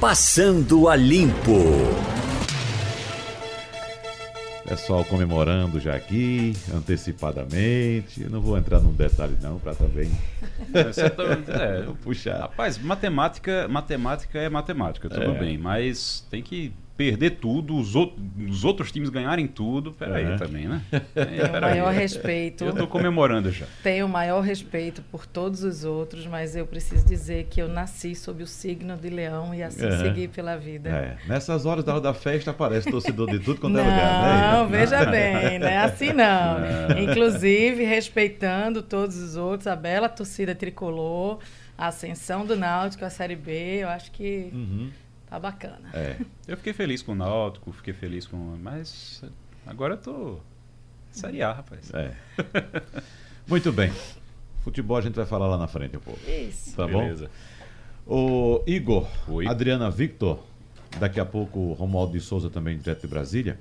Passando a Limpo. Pessoal comemorando já aqui, antecipadamente. Eu não vou entrar num detalhe não, para também é, puxar. Rapaz, matemática, matemática é matemática, tudo é. bem, mas tem que perder tudo, os, outros, os outros times ganharem tudo, peraí é. também, né? Tenho o maior respeito. Eu estou comemorando já. Tenho o maior respeito por todos os outros, mas eu preciso dizer que eu nasci sob o signo de leão e assim é. segui pela vida. É. Nessas horas da hora da festa aparece torcedor de tudo quanto é lugar, né? Não, veja bem, não é assim não. não. Inclusive, respeitando todos os outros, a bela torcida tricolor, a ascensão do Náutico, a Série B, eu acho que... Uhum Tá bacana. É. Eu fiquei feliz com o Náutico, fiquei feliz com. Mas agora eu tô. Série A, rapaz. É. Muito bem. Futebol a gente vai falar lá na frente um pouco. Isso. Tá Beleza. bom? O Igor, Oi. Adriana Victor, daqui a pouco o Romualdo de Souza também, direto de Brasília.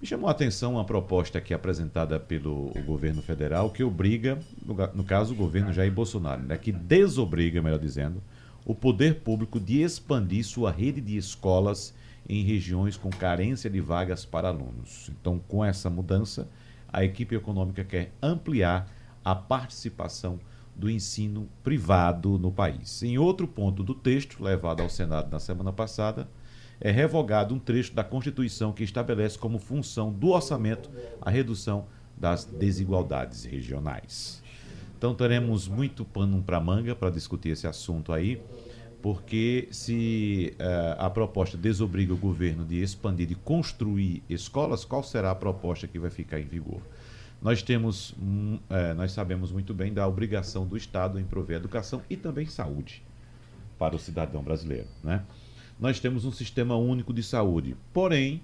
Me chamou a atenção uma proposta aqui apresentada pelo governo federal que obriga, no, no caso, o governo Jair Bolsonaro, né, que desobriga, melhor dizendo, o poder público de expandir sua rede de escolas em regiões com carência de vagas para alunos. Então, com essa mudança, a equipe econômica quer ampliar a participação do ensino privado no país. Em outro ponto do texto, levado ao Senado na semana passada, é revogado um trecho da Constituição que estabelece como função do orçamento a redução das desigualdades regionais. Então teremos muito pano para manga para discutir esse assunto aí, porque se uh, a proposta desobriga o governo de expandir, de construir escolas, qual será a proposta que vai ficar em vigor? Nós temos, um, uh, nós sabemos muito bem da obrigação do Estado em prover educação e também saúde para o cidadão brasileiro, né? Nós temos um sistema único de saúde, porém,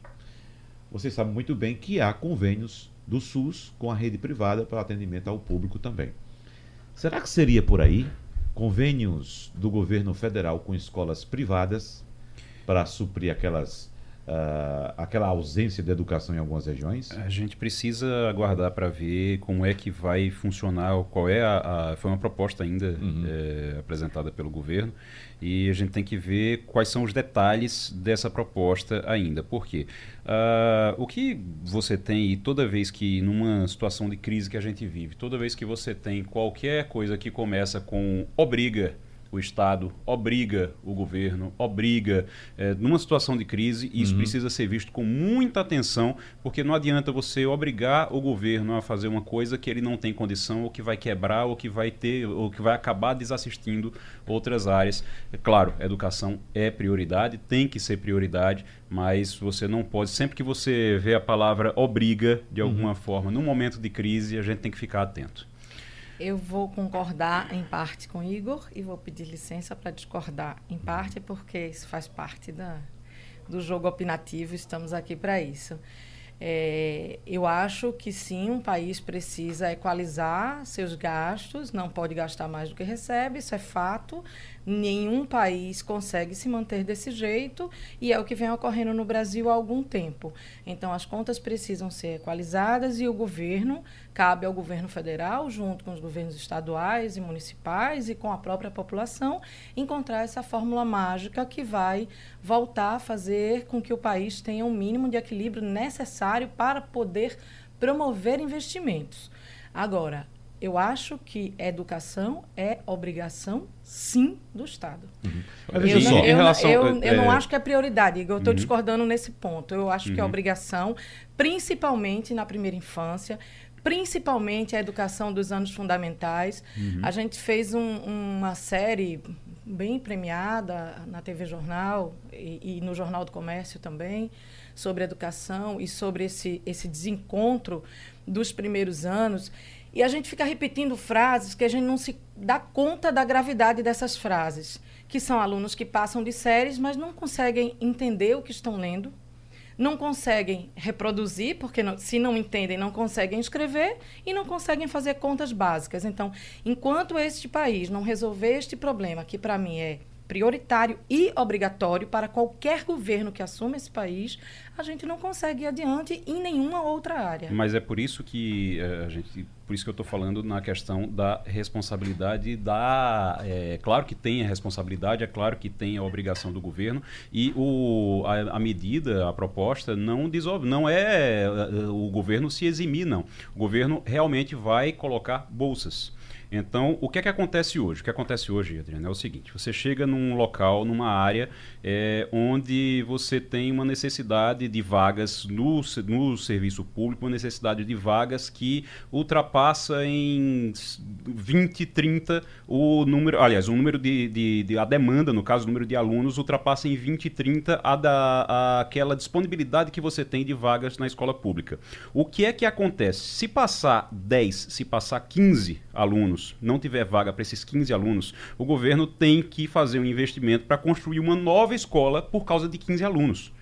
vocês sabem muito bem que há convênios do SUS com a rede privada para atendimento ao público também. Será que seria por aí convênios do governo federal com escolas privadas para suprir aquelas Uh, aquela ausência de educação em algumas regiões? A gente precisa aguardar para ver como é que vai funcionar, qual é a, a foi uma proposta ainda uhum. é, apresentada pelo governo e a gente tem que ver quais são os detalhes dessa proposta ainda. Por quê? Uh, o que você tem, e toda vez que numa situação de crise que a gente vive, toda vez que você tem qualquer coisa que começa com obriga o Estado obriga o governo, obriga, é, numa situação de crise, e isso uhum. precisa ser visto com muita atenção, porque não adianta você obrigar o governo a fazer uma coisa que ele não tem condição, ou que vai quebrar, ou que vai ter, ou que vai acabar desassistindo outras áreas. É claro, educação é prioridade, tem que ser prioridade, mas você não pode, sempre que você vê a palavra obriga, de alguma uhum. forma, num momento de crise, a gente tem que ficar atento. Eu vou concordar em parte com Igor e vou pedir licença para discordar em parte, porque isso faz parte da, do jogo opinativo, estamos aqui para isso. É, eu acho que sim, um país precisa equalizar seus gastos, não pode gastar mais do que recebe, isso é fato. Nenhum país consegue se manter desse jeito e é o que vem ocorrendo no Brasil há algum tempo. Então, as contas precisam ser equalizadas e o governo, cabe ao governo federal, junto com os governos estaduais e municipais e com a própria população, encontrar essa fórmula mágica que vai voltar a fazer com que o país tenha um mínimo de equilíbrio necessário para poder promover investimentos. Agora, eu acho que educação é obrigação, sim, do Estado. Uhum. Eu, não, eu, relação, eu, eu é... não acho que é prioridade, eu estou uhum. discordando nesse ponto. Eu acho uhum. que é uhum. obrigação, principalmente na primeira infância, principalmente a educação dos anos fundamentais. Uhum. A gente fez um, uma série bem premiada na TV Jornal e, e, no Jornal do Comércio também sobre educação e sobre esse, esse desencontro dos primeiros anos. E a gente fica repetindo frases que a gente não se dá conta da gravidade dessas frases, que são alunos que passam de séries, mas não conseguem entender o que estão lendo, não conseguem reproduzir, porque não, se não entendem, não conseguem escrever e não conseguem fazer contas básicas. Então, enquanto este país não resolver este problema, que para mim é prioritário e obrigatório para qualquer governo que assuma esse país, a gente não consegue ir adiante em nenhuma outra área. Mas é por isso que eh, a gente, por isso que eu estou falando na questão da responsabilidade da, é, claro que tem a responsabilidade, é claro que tem a obrigação do governo e o, a, a medida, a proposta não dissolve, não é eh, o governo se eximir, não. O governo realmente vai colocar bolsas. Então, o que é que acontece hoje? O que acontece hoje, Adriano, é o seguinte: você chega num local, numa área é, onde você tem uma necessidade de vagas no, no serviço público, uma necessidade de vagas que ultrapassa em 20, 30 o número, aliás, o número de, de, de a demanda, no caso, o número de alunos, ultrapassa em 20, 30 a da, a, aquela disponibilidade que você tem de vagas na escola pública. O que é que acontece? Se passar 10, se passar 15 alunos, alunos, não tiver vaga para esses 15 alunos, o governo tem que fazer um investimento para construir uma nova escola por causa de 15 alunos.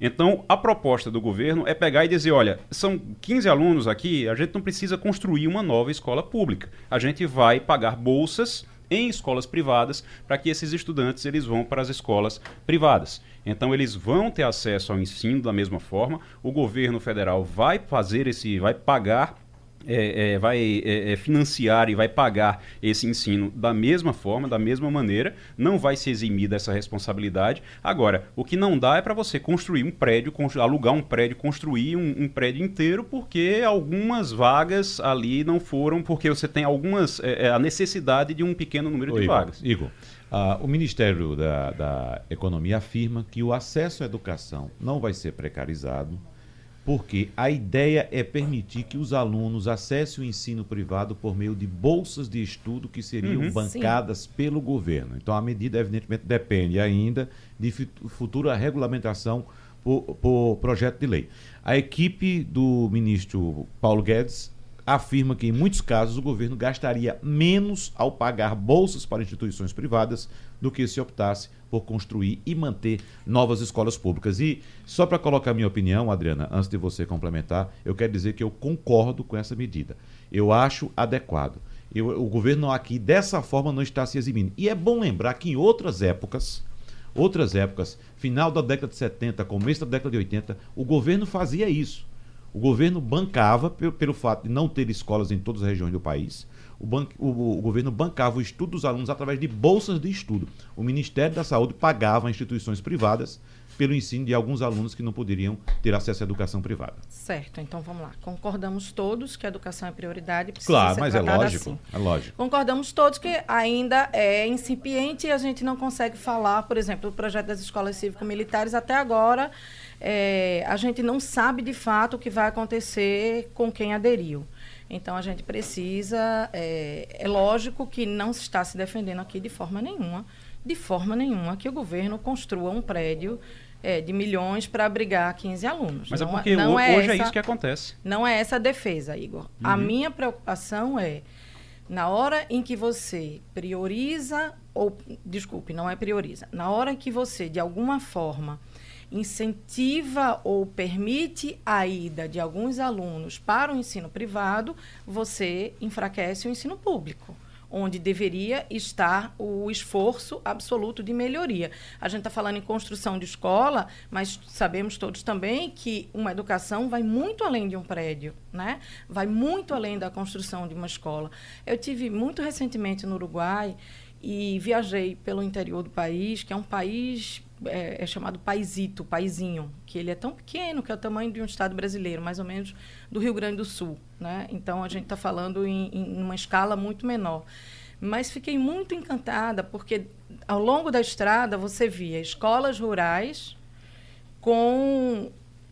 Então, a proposta do governo é pegar e dizer: olha, são 15 alunos aqui, a gente não precisa construir uma nova escola pública. A gente vai pagar bolsas em escolas privadas para que esses estudantes eles vão para as escolas privadas. Então eles vão ter acesso ao ensino da mesma forma. O governo federal vai fazer esse, vai pagar é, é, vai é, é, financiar e vai pagar esse ensino da mesma forma, da mesma maneira, não vai se eximir dessa responsabilidade. Agora, o que não dá é para você construir um prédio, alugar um prédio, construir um, um, prédio inteiro, porque algumas vagas ali não foram, porque você tem algumas é, é, a necessidade de um pequeno número de Igor, vagas. Igor, uh, o Ministério da, da Economia afirma que o acesso à educação não vai ser precarizado porque a ideia é permitir que os alunos acessem o ensino privado por meio de bolsas de estudo que seriam uhum, bancadas sim. pelo governo. Então, a medida, evidentemente, depende ainda de futura regulamentação por, por projeto de lei. A equipe do ministro Paulo Guedes afirma que, em muitos casos, o governo gastaria menos ao pagar bolsas para instituições privadas do que se optasse por construir e manter novas escolas públicas. E só para colocar minha opinião, Adriana, antes de você complementar, eu quero dizer que eu concordo com essa medida. Eu acho adequado. Eu, o governo aqui, dessa forma, não está se eximindo. E é bom lembrar que em outras épocas, outras épocas, final da década de 70, começo da década de 80, o governo fazia isso. O governo bancava, pelo, pelo fato de não ter escolas em todas as regiões do país, o, o, o, governo bancava o estudo dos alunos através de bolsas de estudo. O Ministério da Saúde pagava instituições privadas pelo ensino de alguns alunos que não poderiam ter acesso à educação privada. Certo, então vamos lá. Concordamos todos que a educação é prioridade. Claro, mas é lógico, assim. é lógico. Concordamos todos que ainda é incipiente e a gente não consegue falar, por exemplo, do projeto das escolas cívico-militares até agora. É, a gente não sabe de fato o que vai acontecer com quem aderiu. Então a gente precisa. É, é lógico que não se está se defendendo aqui de forma nenhuma, de forma nenhuma, que o governo construa um prédio é, de milhões para abrigar 15 alunos. Mas é não, é porque não é hoje é essa, é isso que acontece. Não é essa a defesa, Igor. Uhum. A minha preocupação é, na hora em que você prioriza, ou, desculpe, não é prioriza, na hora em que você, de alguma forma, incentiva ou permite a ida de alguns alunos para o ensino privado, você enfraquece o ensino público onde deveria estar o esforço absoluto de melhoria. A gente está falando em construção de escola, mas sabemos todos também que uma educação vai muito além de um prédio, né? Vai muito além da construção de uma escola. Eu tive muito recentemente no Uruguai e viajei pelo interior do país, que é um país é, é, chamado paisito, paizinho, que ele é tão pequeno que é o tamanho de um estado brasileiro, mais ou menos do Rio Grande do Sul, né? Então a gente está falando em, em uma escala muito menor. Mas fiquei muito encantada porque ao longo da estrada você via escolas rurais com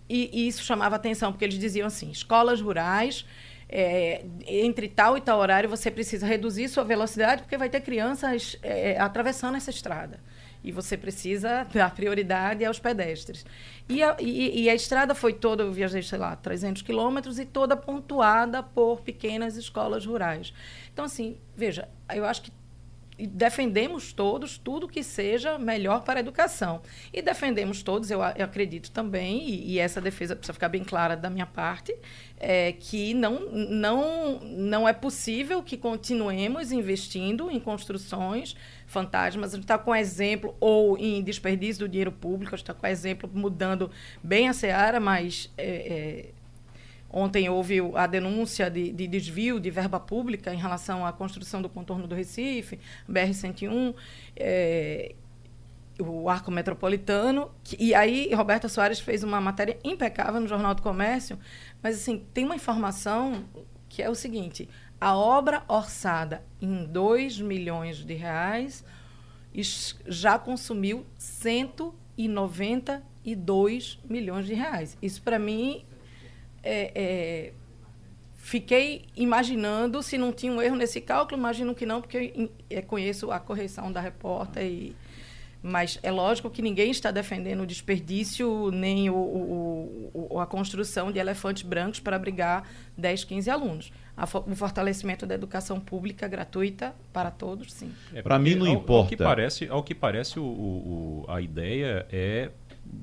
e, e isso chamava atenção porque eles diziam assim, escolas rurais é, entre tal e tal horário você precisa reduzir sua velocidade porque vai ter crianças é, atravessando essa estrada e você precisa dar prioridade aos pedestres. E a, e, e a estrada foi toda, eu viajei, sei lá, 300 quilômetros e toda pontuada por pequenas escolas rurais. Então, assim, veja, eu acho que defendemos todos tudo que seja melhor para a educação. E defendemos todos, eu, eu acredito também, e, e, essa defesa precisa ficar bem clara da minha parte, é que não, não, não é possível que continuemos investindo em construções fantasmas. A gente está com exemplo, ou em desperdício do dinheiro público, a gente está com exemplo mudando bem a seara, mas. É, é, Ontem houve a denúncia de, de, desvio de verba pública em relação à construção do contorno do Recife, BR-101, é, o arco metropolitano. Que, e aí, Roberta Soares fez uma matéria impecável no Jornal do Comércio, mas assim, tem uma informação que é o seguinte: a obra orçada em 2 milhões de reais já consumiu 192 milhões de reais. Isso, para mim, é, é, fiquei imaginando se não tinha um erro nesse cálculo, imagino que não, porque eu é, conheço a correção da repórter e mas é lógico que ninguém está defendendo o desperdício nem o, o, o, a construção de elefantes brancos para abrigar 10, 15 alunos. o fortalecimento da educação pública gratuita para todos, sim. É, para mim não ao, importa. Ao que parece, ao que parece o, a ideia é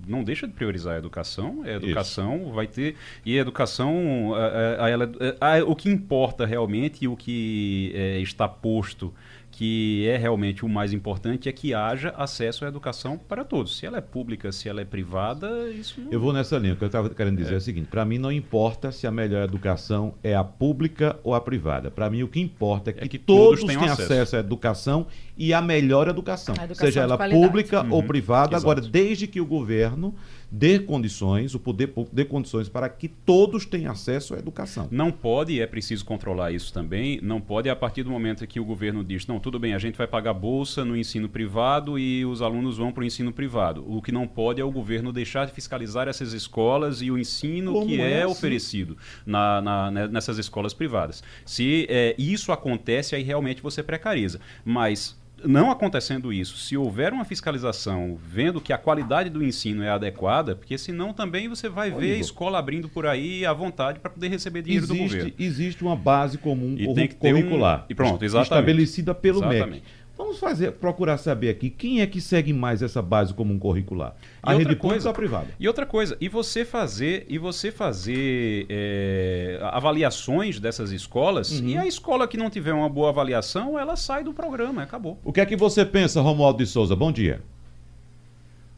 não deixa de priorizar a educação. A educação Isso. vai ter. E a educação, a, a, a, o que importa realmente e o que é, está posto que é realmente o mais importante é que haja acesso à educação para todos. Se ela é pública, se ela é privada, isso não... Eu vou nessa linha. O que eu estava querendo dizer é, é o seguinte: para mim não importa se a melhor educação é a pública ou a privada. Para mim o que importa é que, é que todos, todos tenham acesso. acesso. à educação e à melhor educação, educação seja ela pública uhum. ou privada. Exato. Agora, desde que o governo dê condições, o poder público dê condições para que todos tenham acesso à educação. Não pode, é preciso controlar isso também, não pode a partir do momento que o governo diz, não, tudo bem, a gente vai pagar bolsa no ensino privado e os alunos vão para o ensino privado. O que não pode é o governo deixar de fiscalizar essas escolas e o ensino Como que é, é assim? oferecido na, na, né, nessas escolas privadas. Se é, isso acontece, aí realmente você precariza. Mas não acontecendo isso, se houver uma fiscalização vendo que a qualidade do ensino é adequada, porque senão também você vai ver a escola abrindo por aí à vontade para poder receber dinheiro existe, do governo. Existe uma base comum e tem que curricular um, e pronto, exatamente. estabelecida pelo exatamente. MEC. Vamos fazer, procurar saber aqui quem é que segue mais essa base comum curricular. A e rede pública ou a privada? E outra coisa, e você fazer, e você fazer é, avaliações dessas escolas, uhum. e a escola que não tiver uma boa avaliação, ela sai do programa, acabou. O que é que você pensa, Romualdo de Souza? Bom dia.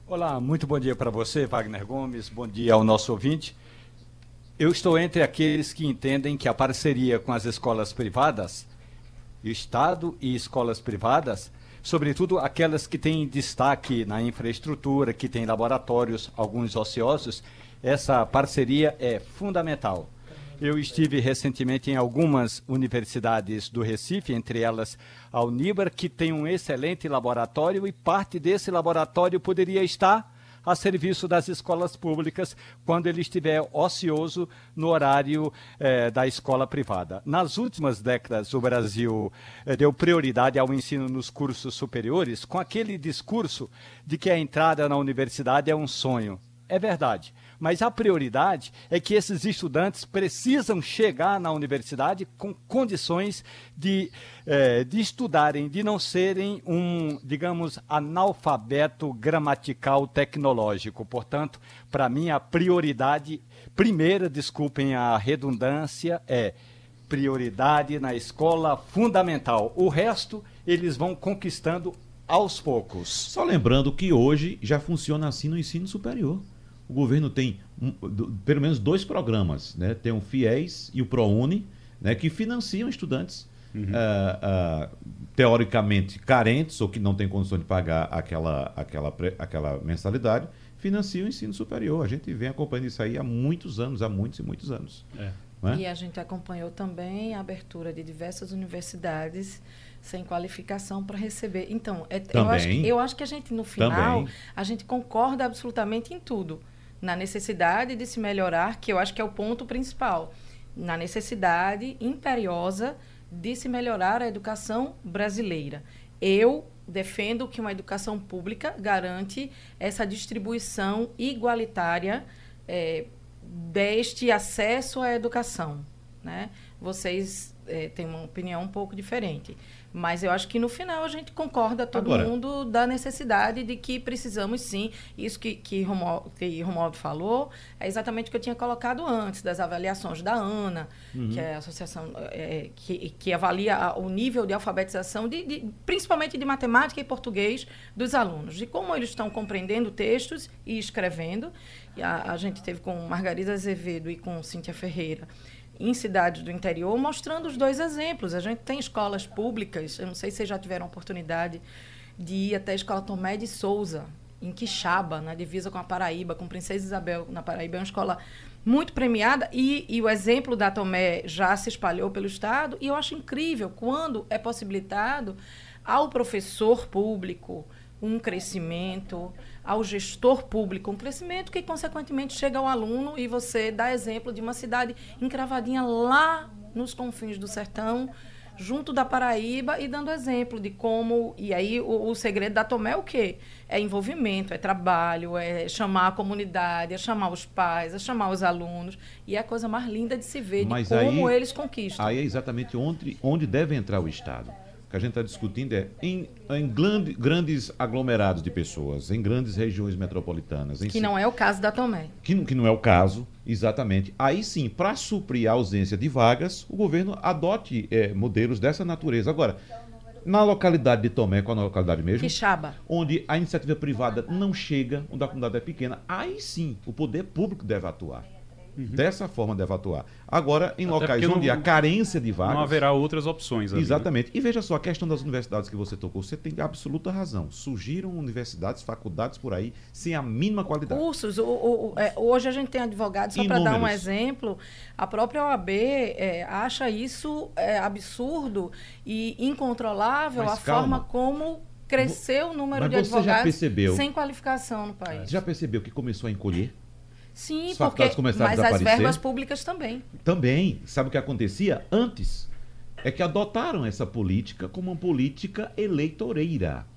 Olá, muito bom dia para você, Wagner Gomes. Bom dia ao nosso ouvinte. Eu estou entre aqueles que entendem que a parceria com as escolas privadas Estado e escolas privadas, sobretudo aquelas que têm destaque na infraestrutura, que têm laboratórios, alguns ociosos, essa parceria é fundamental. Eu estive recentemente em algumas universidades do Recife, entre elas a Unibar, que tem um excelente laboratório e parte desse laboratório poderia estar a serviço das escolas públicas quando ele estiver ocioso no horário eh, da escola privada. Nas últimas décadas, o Brasil eh, deu prioridade ao ensino nos cursos superiores com aquele discurso de que a entrada na universidade é um sonho. É verdade. Mas a prioridade é que esses estudantes precisam chegar na universidade com condições de, eh, de estudarem, de não serem um, digamos, analfabeto gramatical tecnológico. Portanto, para mim, a prioridade primeira, desculpem a redundância, é prioridade na escola fundamental. O resto eles vão conquistando aos poucos. Só lembrando que hoje já funciona assim no ensino superior o governo tem um, do, pelo menos dois programas, né? Tem o FIES e o ProUni, né? Que financiam estudantes uhum. uh, uh, teoricamente carentes ou que não têm condições de pagar aquela, aquela, aquela mensalidade, financiam o ensino superior. A gente vem acompanhando isso aí há muitos anos, há muitos e muitos anos. É. É? E a gente acompanhou também a abertura de diversas universidades sem qualificação para receber. Então, é, eu, acho que, eu acho que a gente, no final, também. a gente concorda absolutamente em tudo na necessidade de se melhorar, que eu acho que é o ponto principal, na necessidade imperiosa de se melhorar a educação brasileira. Eu defendo que uma educação pública garante essa distribuição igualitária é, deste acesso à educação. Né? Vocês é, tem uma opinião um pouco diferente. Mas eu acho que no final a gente concorda todo Agora, mundo da necessidade de que precisamos sim. Isso que, que, Romualdo, que Romualdo falou é exatamente o que eu tinha colocado antes, das avaliações da ANA, Uhum. que é a associação é, que, que avalia o nível de alfabetização, de, de- principalmente de matemática e português dos alunos, de como eles estão compreendendo textos e escrevendo. E a, a gente teve com Margarida Azevedo e com Cíntia Ferreira em cidades do interior, mostrando os dois exemplos. A gente tem escolas públicas, eu não sei se vocês já tiveram oportunidade de ir até a Escola Tomé de Souza, em Quixaba, na divisa com a Paraíba, com Princesa Isabel, na Paraíba. É uma escola muito premiada e, e o exemplo da Tomé já se espalhou pelo Estado. E eu acho incrível quando é possibilitado ao professor público um crescimento, ao gestor público um crescimento que, consequentemente, chega ao aluno e você dá exemplo de uma cidade encravadinha lá nos confins do sertão, junto da Paraíba e dando exemplo de como. E aí o, o segredo da Tomé é o quê? É envolvimento, é trabalho, é chamar a comunidade, é chamar os pais, é chamar os alunos. E é a coisa mais linda de se ver, Mas de como aí- eles conquistam. Aí é exatamente onde, onde deve entrar o Estado. O que a gente está discutindo é em, em glande- grandes aglomerados de pessoas, em grandes regiões metropolitanas. em que não é o caso da Tomé. que, não- que não é o caso, exatamente. Aí sim, para suprir a ausência de vagas, o governo adote eh, modelos dessa natureza. Agora, na localidade de Tomé, qual é a localidade mesmo? Quixaba. Onde a iniciativa privada não chega, onde a comunidade é pequena, aí sim o poder público deve atuar. Dessa forma deve atuar. Agora, em Até locais onde não- há carência de vagas. Não haverá outras opções. ali, né? Exatamente. E veja só, a questão das universidades que você tocou, você tem absoluta razão. Surgiram universidades, faculdades por aí, sem a mínima qualidade. Cursos. O, o- o- é, hoje a gente tem advogados, só para dar um exemplo, a própria OAB é, acha isso é, absurdo e incontrolável Mas a calma. forma como cresceu o número Mas de advogados percebeu? sem qualificação no país. Você já percebeu que começou a encolher? Sim, As porque, começaram a mas as desaparecer? verbas públicas também. Também, sabe o que acontecia antes? É que adotaram essa política como uma política eleitoreira.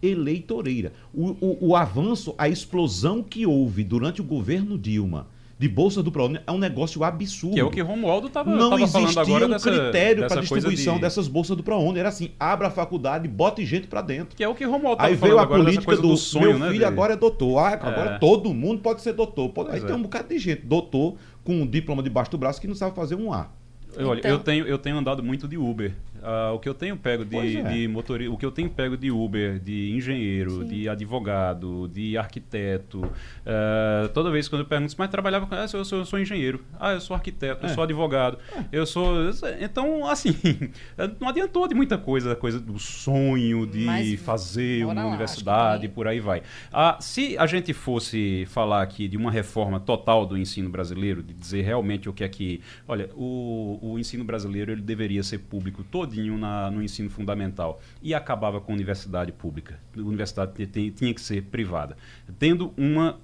Eleitoreira. O, o, o avanço, a explosão que houve durante o governo Dilma de Bolsa do ProUni é um negócio absurdo. Que é o que Romualdo estava não falando existia agora um dessa, critério para distribuição de- dessas bolsas do ProUni. Era assim, abra a faculdade, bote gente para dentro. Que é o que Romualdo Aí estava veio falando a agora dessa política coisa do, do sonho, meu né? filho agora é doutor. Ah, agora É. todo mundo pode ser doutor. Pode- Aí Pois tem é. um bocado de gente, doutor, com um diploma debaixo do braço que não sabe fazer um A. Olha, Então- eu, tenho, eu tenho andado muito de Uber. Ah, o que eu tenho pego de, é. de motorista, o que eu tenho pego de Uber, de engenheiro, de advogado, de arquiteto, ah, toda vez quando eu pergunto, mas trabalhava com, ah, eu sou, eu sou engenheiro, ah, eu sou arquiteto, eu É. sou advogado, eu sou, então assim, não adiantou de muita coisa, a coisa do sonho de Mas, fazer uma lá, universidade, que- por aí vai. Ah, se a gente fosse falar aqui de uma reforma total do ensino brasileiro, de dizer realmente o que é que. Olha, o, o ensino brasileiro ele deveria ser público todinho na, no ensino fundamental e acabava com a universidade pública. A universidade tinha que ser privada. Tendo uma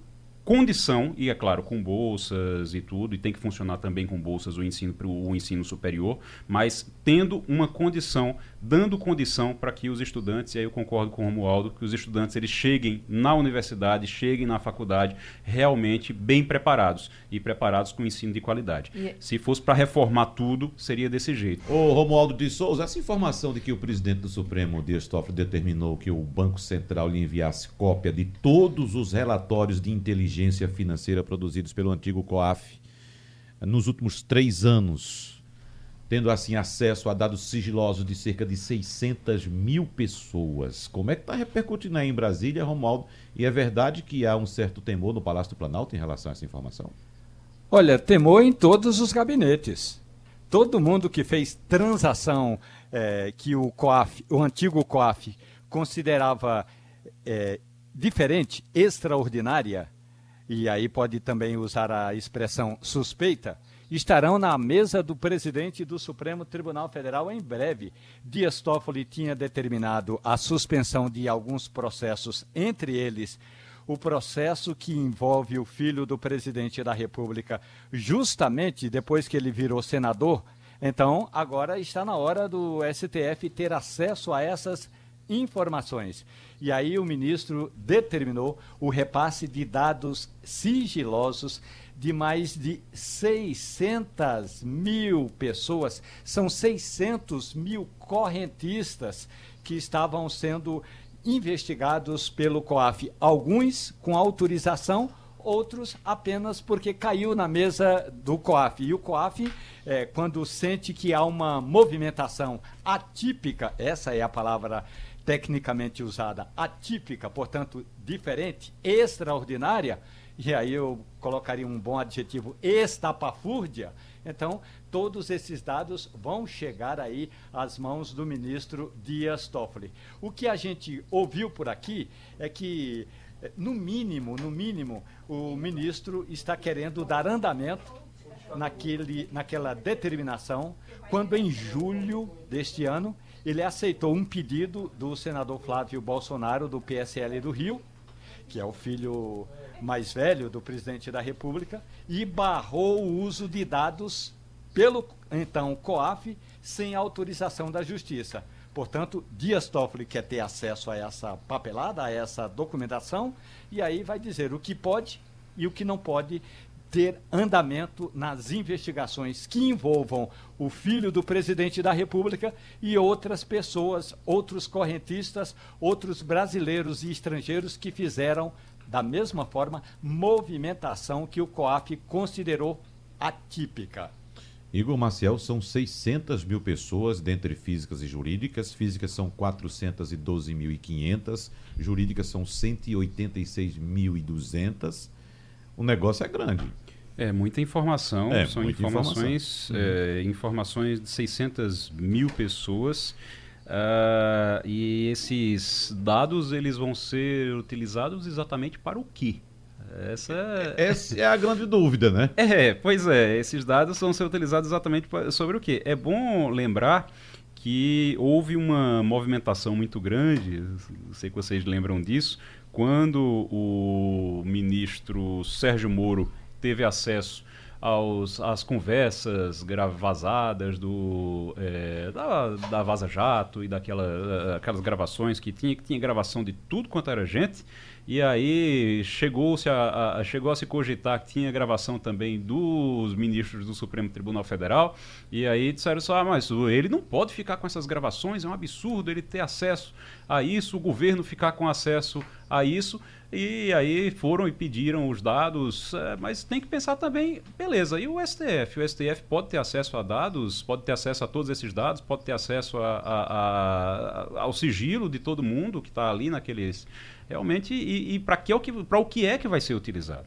condição, e é claro, com bolsas e tudo, e tem que funcionar também com bolsas o ensino, o ensino superior, mas tendo uma condição, dando condição para que os estudantes, e aí eu concordo com o Romualdo, que os estudantes eles cheguem na universidade, cheguem na faculdade realmente bem preparados, e preparados com ensino de qualidade. E- Se fosse para reformar tudo, seria desse jeito. Ô Romualdo de Souza, essa informação de que o presidente do Supremo, Dias Toffoli, determinou que o Banco Central lhe enviasse cópia de todos os relatórios de inteligência financeira produzidos pelo antigo COAF nos últimos três anos, tendo assim acesso a dados sigilosos de cerca de 600 mil pessoas. Como é que está repercutindo aí em Brasília, Romualdo? E é verdade que há um certo temor no Palácio do Planalto em relação a essa informação? Olha, temor em todos os gabinetes. Todo mundo que fez transação eh, que o COAF, o antigo COAF, considerava eh, diferente, extraordinária, e aí pode também usar a expressão suspeita, estarão na mesa do presidente do Supremo Tribunal Federal em breve. Dias Toffoli tinha determinado a suspensão de alguns processos, entre eles o processo que envolve o filho do presidente da República, justamente depois que ele virou senador. Então, agora está na hora do STF ter acesso a essas informações. E aí o ministro determinou o repasse de dados sigilosos de mais de 600 mil pessoas. São 600 mil correntistas que estavam sendo investigados pelo COAF. Alguns com autorização, outros apenas porque caiu na mesa do COAF. E o COAF, é, quando sente que há uma movimentação atípica, essa é a palavra tecnicamente usada, atípica, portanto, diferente, extraordinária, e aí eu colocaria um bom adjetivo, estapafúrdia, então todos esses dados vão chegar aí às mãos do ministro Dias Toffoli. O que a gente ouviu por aqui é que, no mínimo, no mínimo, o ministro está querendo dar andamento naquele, naquela determinação, quando em julho deste ano ele aceitou um pedido do senador Flávio Bolsonaro, do PSL do Rio, que é o filho mais velho do presidente da República, e barrou o uso de dados pelo então COAF sem autorização da Justiça. Portanto, Dias Toffoli quer ter acesso a essa papelada, a essa documentação, e aí vai dizer o que pode e o que não pode ter andamento nas investigações que envolvam o filho do presidente da República e outras pessoas, outros correntistas, outros brasileiros e estrangeiros que fizeram, da mesma forma, movimentação que o COAF considerou atípica. Igor Maciel, são 600 mil pessoas, dentre físicas e jurídicas. Físicas são 412.500, jurídicas são 186.200. O negócio é grande. É, muita informação. É, São muita informações, informação. é, informações de 600 mil pessoas. Uh, e esses dados eles vão ser utilizados exatamente para o quê? Essa é... Essa é a grande dúvida, né? É, pois é. Esses dados vão ser utilizados exatamente sobre o quê? É bom lembrar que houve uma movimentação muito grande, sei que vocês lembram disso, quando o ministro Sérgio Moro teve acesso aos, às conversas vazadas do, é, da, da Vaza Jato e daquelas aquelas gravações que tinha, que tinha gravação de tudo quanto era gente. E aí chegou-se a, a, chegou a se cogitar que tinha gravação também dos ministros do Supremo Tribunal Federal. E aí disseram só, ah, mas ele não pode ficar com essas gravações, é um absurdo ele ter acesso a isso, o governo ficar com acesso a isso. E aí foram e pediram os dados, é, mas tem que pensar também, beleza, e o STF? O STF pode ter acesso a dados, pode ter acesso a todos esses dados, pode ter acesso a, a, a, ao sigilo de todo mundo que está ali naqueles realmente e, e para que, para o que é que vai ser utilizado.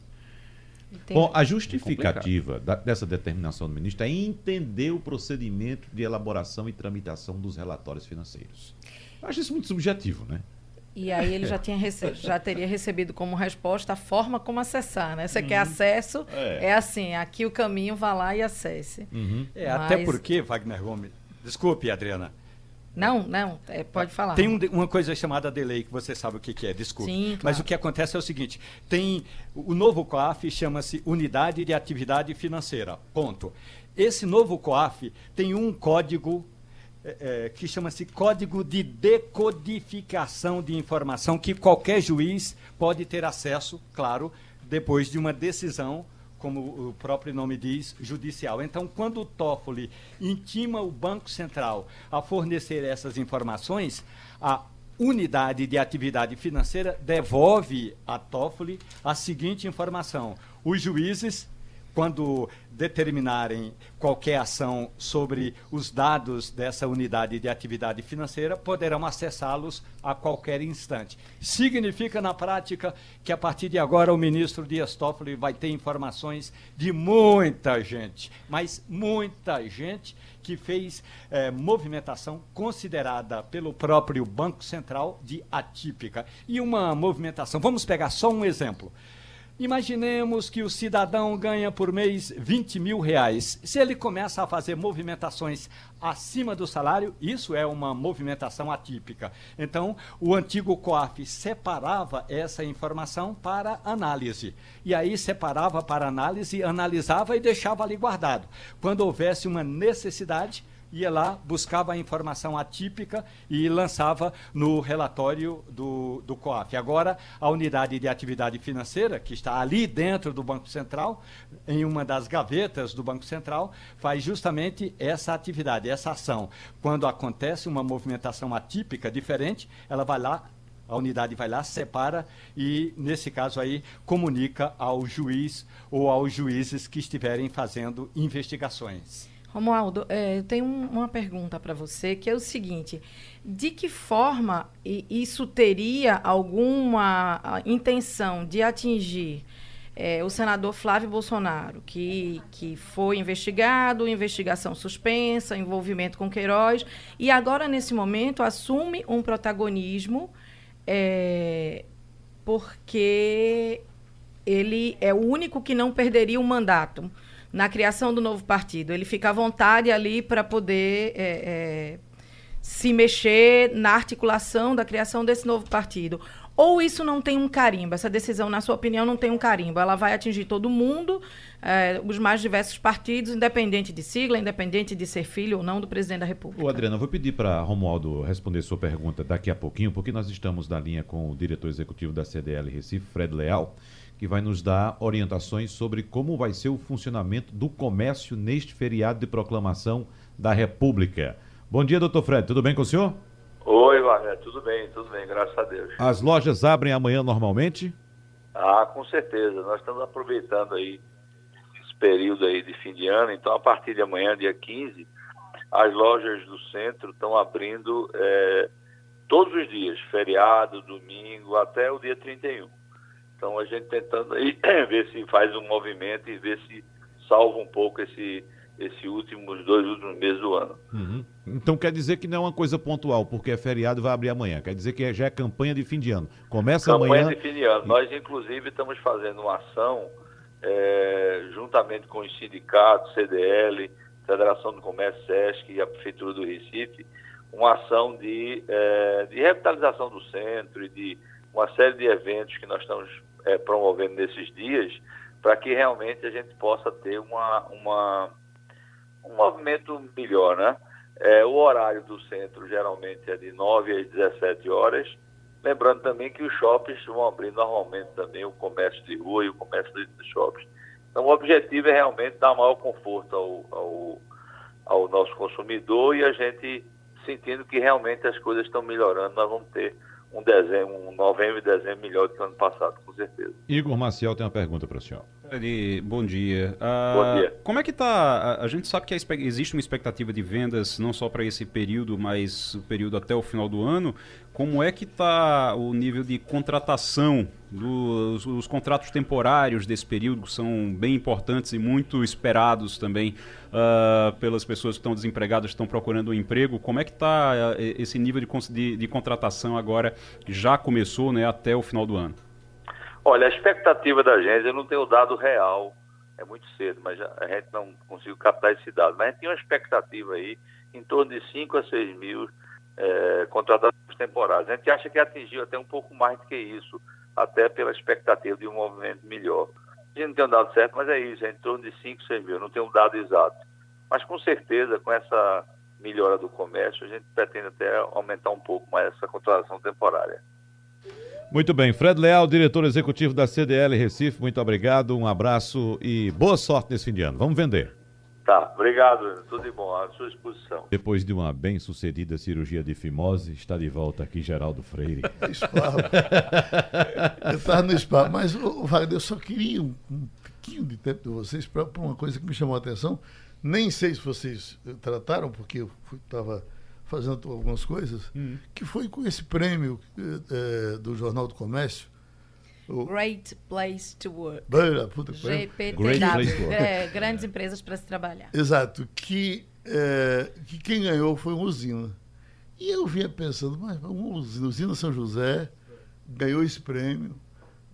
Bom, a justificativa é da, dessa determinação do ministro é entender o procedimento de elaboração e tramitação dos relatórios financeiros. Eu acho isso muito subjetivo, né? E aí ele já, tinha já teria recebido como resposta a forma como acessar, né? Você uhum. quer acesso, é. é. assim, aqui o caminho, vá lá e acesse. Uhum. É, Mas... Até porque, Wagner Gomes, desculpe, Adriana, não, não, é, pode falar. Tem um, uma coisa chamada delay, que você sabe o que, que é, desculpe. Sim, claro. Mas o que acontece é o seguinte: tem o novo COAF chama-se Unidade de Atividade Financeira. Ponto. Esse novo COAF tem um código é, é, que chama-se Código de Decodificação de Informação, que qualquer juiz pode ter acesso, claro, depois de uma decisão como o próprio nome diz, judicial. Então, quando o Toffoli intima o Banco Central a fornecer essas informações, a unidade de atividade financeira devolve a Toffoli a seguinte informação: os juízes quando determinarem qualquer ação sobre os dados dessa unidade de atividade financeira, poderão acessá-los a qualquer instante. Significa, na prática, que a partir de agora o ministro Dias Toffoli vai ter informações de muita gente, mas muita gente que fez eh, movimentação considerada pelo próprio Banco Central de atípica. E uma movimentação, vamos pegar só um exemplo. Imaginemos que o cidadão ganha por mês 20 mil reais. Se ele começa a fazer movimentações acima do salário, isso é uma movimentação atípica. Então, o antigo COAF separava essa informação para análise. E aí separava para análise, analisava e deixava ali guardado. Quando houvesse uma necessidade, ia lá, buscava a informação atípica e lançava no relatório do, do COAF. Agora, a unidade de atividade financeira, que está ali dentro do Banco Central, em uma das gavetas do Banco Central, faz justamente essa atividade, essa ação. Quando acontece uma movimentação atípica diferente, ela vai lá, a unidade vai lá, separa e, nesse caso aí, comunica ao juiz ou aos juízes que estiverem fazendo investigações. Romualdo, é, eu tenho uma pergunta para você, que é o seguinte: de que forma isso teria alguma intenção de atingir é, o senador Flávio Bolsonaro, que, que foi investigado, investigação suspensa, envolvimento com Queiroz, e agora, nesse momento, assume um protagonismo é, porque ele é o único que não perderia o mandato na criação do novo partido. Ele fica à vontade ali para poder é, é, se mexer na articulação da criação desse novo partido. Ou isso não tem um carimbo? Essa decisão, na sua opinião, não tem um carimbo? Ela vai atingir todo mundo, é, os mais diversos partidos, independente de sigla, independente de ser filho ou não do presidente da República. O Adriano, eu vou pedir para Romualdo responder sua pergunta daqui a pouquinho, porque nós estamos na linha com o diretor executivo da CDL Recife, Fred Leal que vai nos dar orientações sobre como vai ser o funcionamento do comércio neste feriado de proclamação da República. Bom dia, doutor Fred, tudo bem com o senhor? Oi, Wagner, tudo bem, tudo bem, graças a Deus. As lojas abrem amanhã normalmente? Ah, com certeza, nós estamos aproveitando aí esse período aí de fim de ano, então a partir de amanhã, dia 15, as lojas do centro estão abrindo é, todos os dias, feriado, domingo, até o dia 31. Então a gente tentando aí ver se faz um movimento e ver se salva um pouco esse esse últimos dois últimos meses do ano. Uhum. Então quer dizer que não é uma coisa pontual, porque é feriado e vai abrir amanhã. Quer dizer que já é campanha de fim de ano. Começa campanha amanhã. Campanha de fim de ano. Nós inclusive estamos fazendo uma ação é, juntamente com os sindicatos, CDL, Federação do Comércio, SESC e a Prefeitura do Recife, uma ação de, é, de revitalização do centro e de uma série de eventos que nós estamos é, promovendo nesses dias, para que realmente a gente possa ter uma, uma, um movimento melhor, né? É, o horário do centro geralmente é de 9 às 17 horas. Lembrando também que os shoppings vão abrir normalmente também o comércio de rua e o comércio de shoppings. Então, o objetivo é realmente dar maior conforto ao, ao, ao nosso consumidor e a gente sentindo que realmente as coisas estão melhorando, nós vamos ter um dezembro, um novembro e dezembro melhor do que o ano passado, com certeza. Igor Maciel tem uma pergunta para o senhor. Bom dia. Ah, bom dia. Como é que está? A, gente sabe que existe uma expectativa de vendas não só para esse período, mas o período até o final do ano. Como é que está o nível de contratação dos os contratos temporários desse período, que são bem importantes e muito esperados também uh, pelas pessoas que estão desempregadas, estão procurando um emprego? Como é que está uh, esse nível de, de, de, contratação agora, que já começou né, até o final do ano? Olha, a expectativa da gente, eu não tenho o dado real, é muito cedo, mas a gente não conseguiu captar esse dado, mas a gente tinha uma expectativa aí em torno de 5 a 6 mil é, contratações temporárias. A gente acha que atingiu até um pouco mais do que isso, até pela expectativa de um movimento melhor. A gente não tem um dado certo, mas é isso, é em torno de 5, 6 mil, não tem um dado exato. Mas com certeza, com essa melhora do comércio, a gente pretende até aumentar um pouco mais essa contratação temporária. Muito bem. Fred Leal, diretor executivo da CDL Recife, muito obrigado, um abraço e boa sorte nesse fim de ano. Vamos vender. Tá, obrigado, tudo de bom, à sua disposição. Depois de uma bem-sucedida cirurgia de fimose, está de volta aqui Geraldo Freire. eu estava no spa, mas, o Wagner, eu só queria um, um pouquinho de tempo de vocês para uma coisa que me chamou a atenção. Nem sei se vocês eh, trataram, porque eu estava fazendo algumas coisas, hum. que foi com esse prêmio é, do Jornal do Comércio, Great Place to Work. puta, GPTW. É, grandes empresas para se trabalhar. Exato. Que, é, que quem ganhou foi uma usina. E eu vinha pensando, mas uma usina, usina São José ganhou esse prêmio,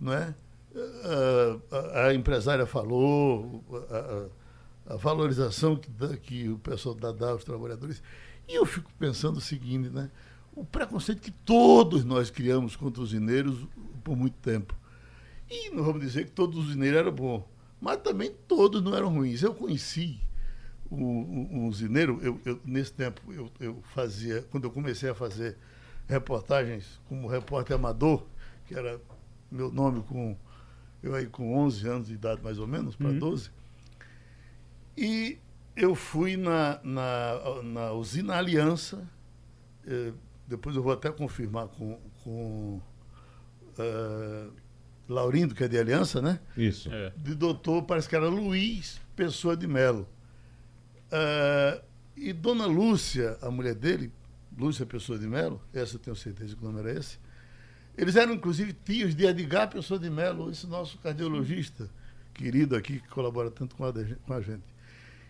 não é? A, a, a empresária falou, a, a valorização que, que o pessoal dá, dá aos trabalhadores. E eu fico pensando o seguinte, né? O preconceito que todos nós criamos contra os mineiros por muito tempo. E não vamos dizer que todos os mineiros eram bons, mas também todos não eram ruins. Eu conheci um, um usineiro, eu, eu, nesse tempo eu, eu fazia, quando eu comecei a fazer reportagens como repórter amador, que era meu nome com eu aí com 11 anos de idade mais ou menos, para uhum. 12. E eu fui na, na, na usina Aliança, eh, depois eu vou até confirmar com, com uh, Laurindo, que é de Aliança, né? Isso. É. De doutor, parece que era Luiz Pessoa de Melo. Uh, e Dona Lúcia, a mulher dele, Lúcia Pessoa de Melo, essa eu tenho certeza que o nome era esse, eles eram inclusive tios de Edgar Pessoa de Melo, esse nosso cardiologista querido aqui, que colabora tanto com a, com a gente.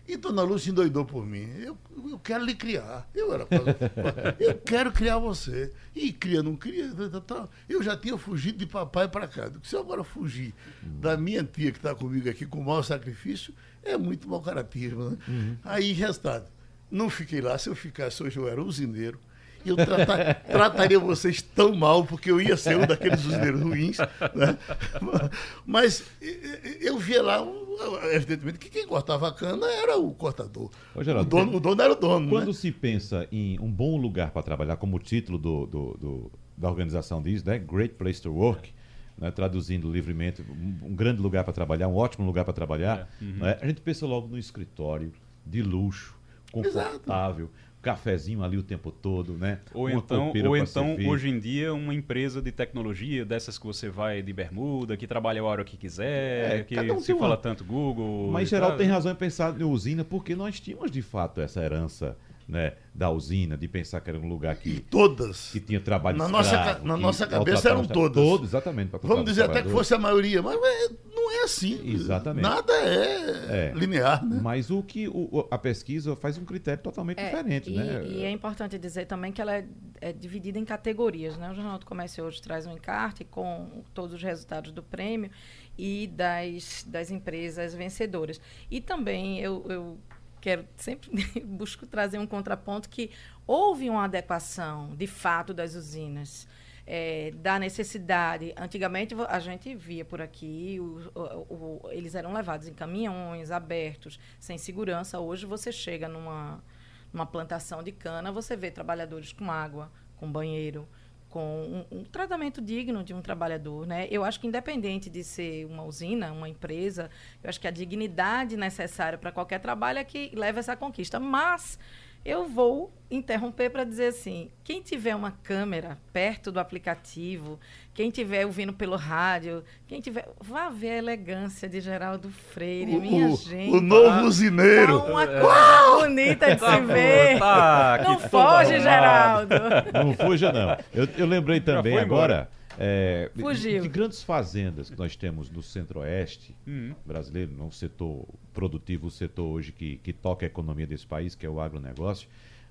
E Dona Lúcia endoidou por mim. Eu, eu quero lhe criar. Eu era Eu quero criar você. E cria, não cria. Tá. Eu já tinha fugido de papai para cá. Se eu agora fugir uhum. da minha tia que está comigo aqui com o maior sacrifício, é muito mau caratismo. Né? Uhum. Aí, resultado, não fiquei lá. Se eu ficasse hoje, eu era usineiro eu tratar, trataria vocês tão mal, porque eu ia ser um daqueles usineiros ruins. Né? Mas eu via lá, evidentemente, que quem cortava a cana era o cortador. Ô, Geraldo, o, dono, o dono era o dono. Quando né? se pensa em um bom lugar para trabalhar, como o título do, do, do, da organização diz, né? Great Place to Work. Né, traduzindo livremente, um, um grande lugar para trabalhar, um ótimo lugar para trabalhar. É. Uhum. Né, a gente pensa logo no escritório, de luxo, confortável. Exato cafezinho ali o tempo todo, né? Ou uma então, ou então hoje em dia, uma empresa de tecnologia, dessas que você vai de bermuda, que trabalha a hora que quiser, é, que um se fala uma... tanto Google. Mas, geral, tem razão em pensar em usina, porque nós tínhamos, de fato, essa herança né, da usina, de pensar que era um lugar que. Todas. Que tinha trabalho Na nossa, na nossa cabeça eram todas. Todos, exatamente. Vamos dizer até que fosse a maioria, mas não é assim. Exatamente. Nada é, é. linear. Né? Mas o que o, a pesquisa faz um critério totalmente é, diferente. E, né? e é importante dizer também que ela é, é, dividida em categorias. Né? O Jornal do Comércio hoje traz um encarte com todos os resultados do prêmio e das, das empresas vencedoras. E também eu, eu quero sempre busco trazer um contraponto que houve uma adequação de fato das usinas. É, da necessidade. Antigamente a gente via por aqui, o, o, o, eles eram levados em caminhões abertos, sem segurança. Hoje você chega numa, numa plantação de cana, você vê trabalhadores com água, com banheiro, com um, um, tratamento digno de um trabalhador, né? Eu acho que independente de ser uma usina, uma empresa, eu acho que a dignidade necessária para qualquer trabalho é que leva essa conquista. Mas eu vou interromper para dizer assim: quem tiver uma câmera perto do aplicativo, quem tiver ouvindo pelo rádio, quem tiver. Vá ver a elegância de Geraldo Freire, o, minha o, gente. O novo usineiro. Tá uma coisa bonita de tá se ver. Tá, não foge, Geraldo. Não fuja, não. Eu, eu lembrei também agora. É, Fugiu. De grandes fazendas que nós temos no centro-oeste uhum. brasileiro, no setor produtivo, o setor hoje que, que toca a economia desse país, que é o agronegócio,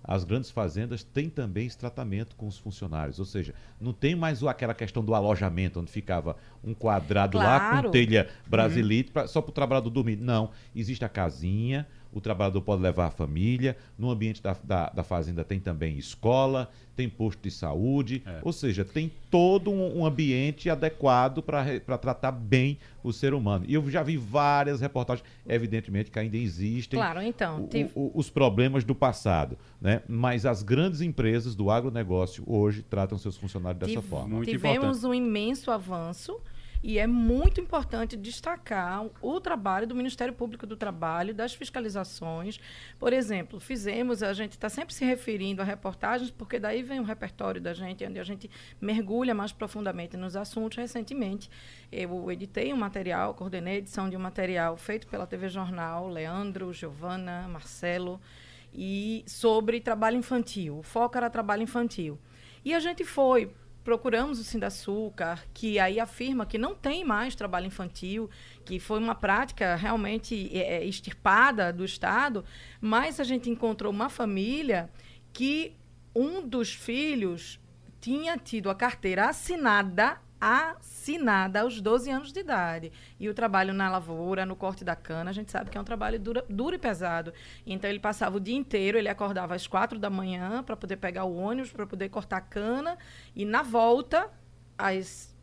as grandes fazendas têm também esse tratamento com os funcionários. Ou seja, não tem mais aquela questão do alojamento, onde ficava um quadrado claro. lá com telha brasilite uhum. só para o trabalhador dormir. Não, existe a casinha, o trabalhador pode levar a família, no ambiente da, da, da fazenda tem também escola, tem posto de saúde, é. ou seja, tem todo um, um ambiente adequado para tratar bem o ser humano. E eu já vi várias reportagens, evidentemente que ainda existem claro, então, o, o, os problemas do passado, né? mas as grandes empresas do agronegócio hoje tratam seus funcionários dessa Tive, forma. Muito tivemos importante. um imenso avanço e é muito importante destacar o trabalho do Ministério Público do Trabalho, das fiscalizações. Por exemplo, fizemos, a gente está sempre se referindo a reportagens, porque daí vem o repertório da gente, onde a gente mergulha mais profundamente nos assuntos. Recentemente, eu editei um material, coordenei a edição de um material feito pela TV Jornal, Leandro, Giovana, Marcelo, e sobre trabalho infantil. O foco era trabalho infantil. E a gente foi procuramos o Sindaçúcar, que aí afirma que não tem mais trabalho infantil, que foi uma prática realmente é, é, extirpada do Estado, mas a gente encontrou uma família que um dos filhos tinha tido a carteira assinada assinada aos 12 anos de idade. E o trabalho na lavoura, no corte da cana, a gente sabe que é um trabalho duro, duro e pesado. Então ele passava o dia inteiro, ele acordava às quatro da manhã para poder pegar o ônibus, para poder cortar a cana, e na volta, às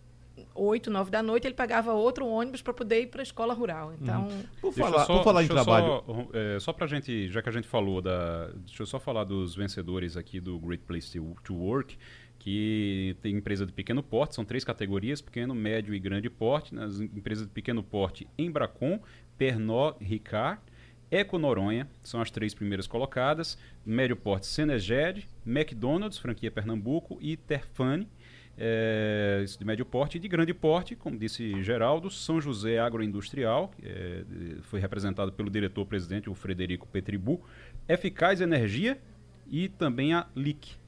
8, 9 da noite, ele pagava outro ônibus para poder ir para a escola rural. Então, uhum. por, falar, só, por falar em trabalho. Só, é, só para a gente, já que a gente falou da. Deixa eu só falar dos vencedores aqui do Great Place to, to Work que tem empresa de pequeno porte, são três categorias, pequeno, médio e grande porte. Nas empresas de pequeno porte, Embracon, Pernod Ricard, Eco Noronha, são as três primeiras colocadas. Médio porte, Seneged, McDonald's, franquia Pernambuco, e Terfane, é, de médio porte e de grande porte, como disse Geraldo, São José Agroindustrial, é, foi representado pelo diretor-presidente, o Frederico Petribu, Eficaz Energia e também a LIC,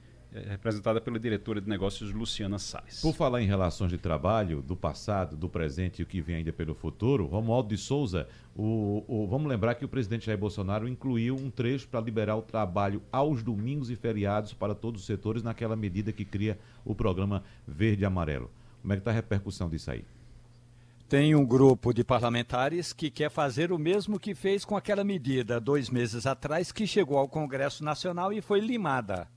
representada pela diretora de negócios Luciana Salles. Por falar em relações de trabalho, do passado, do presente e o que vem ainda pelo futuro, Romualdo de Souza, o, o, vamos lembrar que o presidente Jair Bolsonaro incluiu um trecho para liberar o trabalho aos domingos e feriados para todos os setores naquela medida que cria o programa Verde e Amarelo. Como é que está a repercussão disso aí? Tem um grupo de parlamentares que quer fazer o mesmo que fez com aquela medida dois meses atrás, que chegou ao Congresso Nacional e foi limada.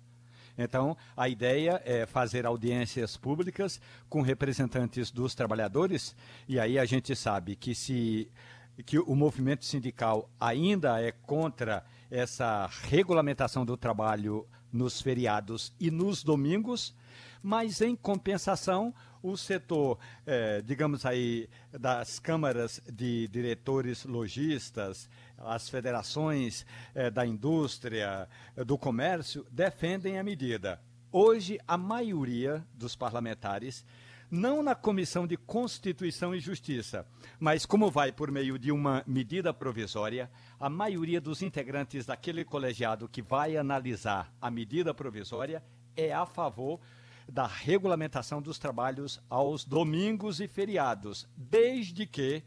Então, a ideia é fazer audiências públicas com representantes dos trabalhadores, e aí a gente sabe que se que o movimento sindical ainda é contra essa regulamentação do trabalho nos feriados e nos domingos, mas em compensação o setor, eh, digamos aí, das câmaras de diretores lojistas, as federações eh, da indústria, eh, do comércio, defendem a medida. Hoje, a maioria dos parlamentares, não na Comissão de Constituição e Justiça, mas como vai por meio de uma medida provisória, a maioria dos integrantes daquele colegiado que vai analisar a medida provisória é a favor da regulamentação dos trabalhos aos domingos e feriados, desde que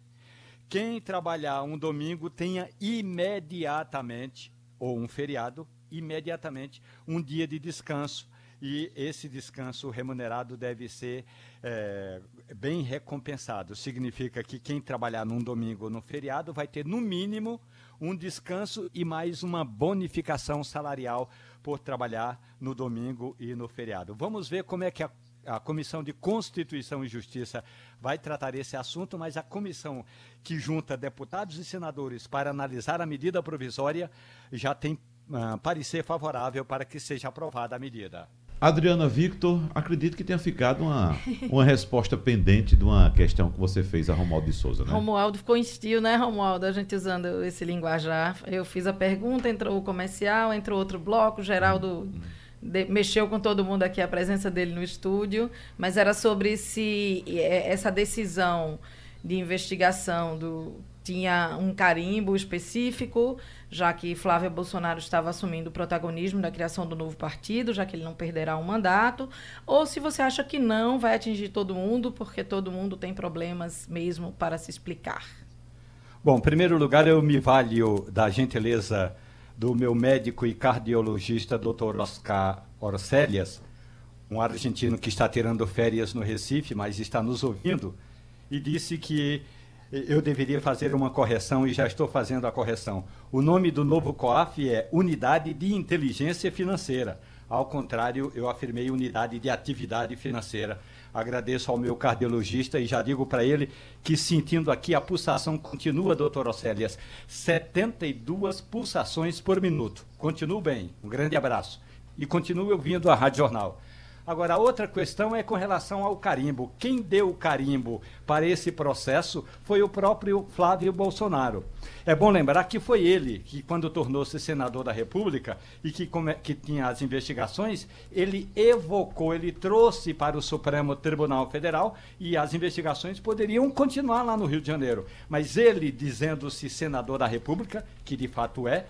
quem trabalhar um domingo tenha imediatamente, ou um feriado, imediatamente, um dia de descanso. E esse descanso remunerado deve ser é, bem recompensado. Significa que quem trabalhar num domingo ou no feriado vai ter, no mínimo, um descanso e mais uma bonificação salarial por trabalhar no domingo e no feriado. Vamos ver como é que a a Comissão de Constituição e Justiça vai tratar esse assunto, mas a comissão que junta deputados e senadores para analisar a medida provisória já tem uh, parecer favorável para que seja aprovada a medida. Adriana Victor, acredito que tenha ficado uma, uma resposta pendente de uma questão que você fez a Romualdo de Souza, né? Romualdo ficou em estilo, né, Romualdo? A gente usando esse linguajar. Eu fiz a pergunta, entrou o comercial, entrou outro bloco, Geraldo. Hum de, mexeu com todo mundo aqui a presença dele no estúdio, mas era sobre se é, essa decisão de investigação do tinha um carimbo específico, já que Flávio Bolsonaro estava assumindo o protagonismo da criação do novo partido, já que ele não perderá o um mandato, ou se você acha que não vai atingir todo mundo, porque todo mundo tem problemas mesmo para se explicar. Bom, em primeiro lugar, eu me valho da gentileza do meu médico e cardiologista, Dr. Oscar Orcelias, um argentino que está tirando férias no Recife, mas está nos ouvindo, e disse que eu deveria fazer uma correção e já estou fazendo a correção. O nome do novo COAF é Unidade de Inteligência Financeira. Ao contrário, eu afirmei Unidade de Atividade Financeira. Agradeço ao meu cardiologista e já digo para ele que sentindo aqui a pulsação continua, doutor Océlias, 72 pulsações por minuto. Continuo bem. Um grande abraço. E continue ouvindo a Rádio Jornal. Agora, outra questão é com relação ao carimbo. Quem deu o carimbo para esse processo foi o próprio Flávio Bolsonaro. É bom lembrar que foi ele que, quando tornou-se senador da República e que, que tinha as investigações, ele evocou, ele trouxe para o Supremo Tribunal Federal e as investigações poderiam continuar lá no Rio de Janeiro. Mas ele, dizendo-se senador da República, que de fato é,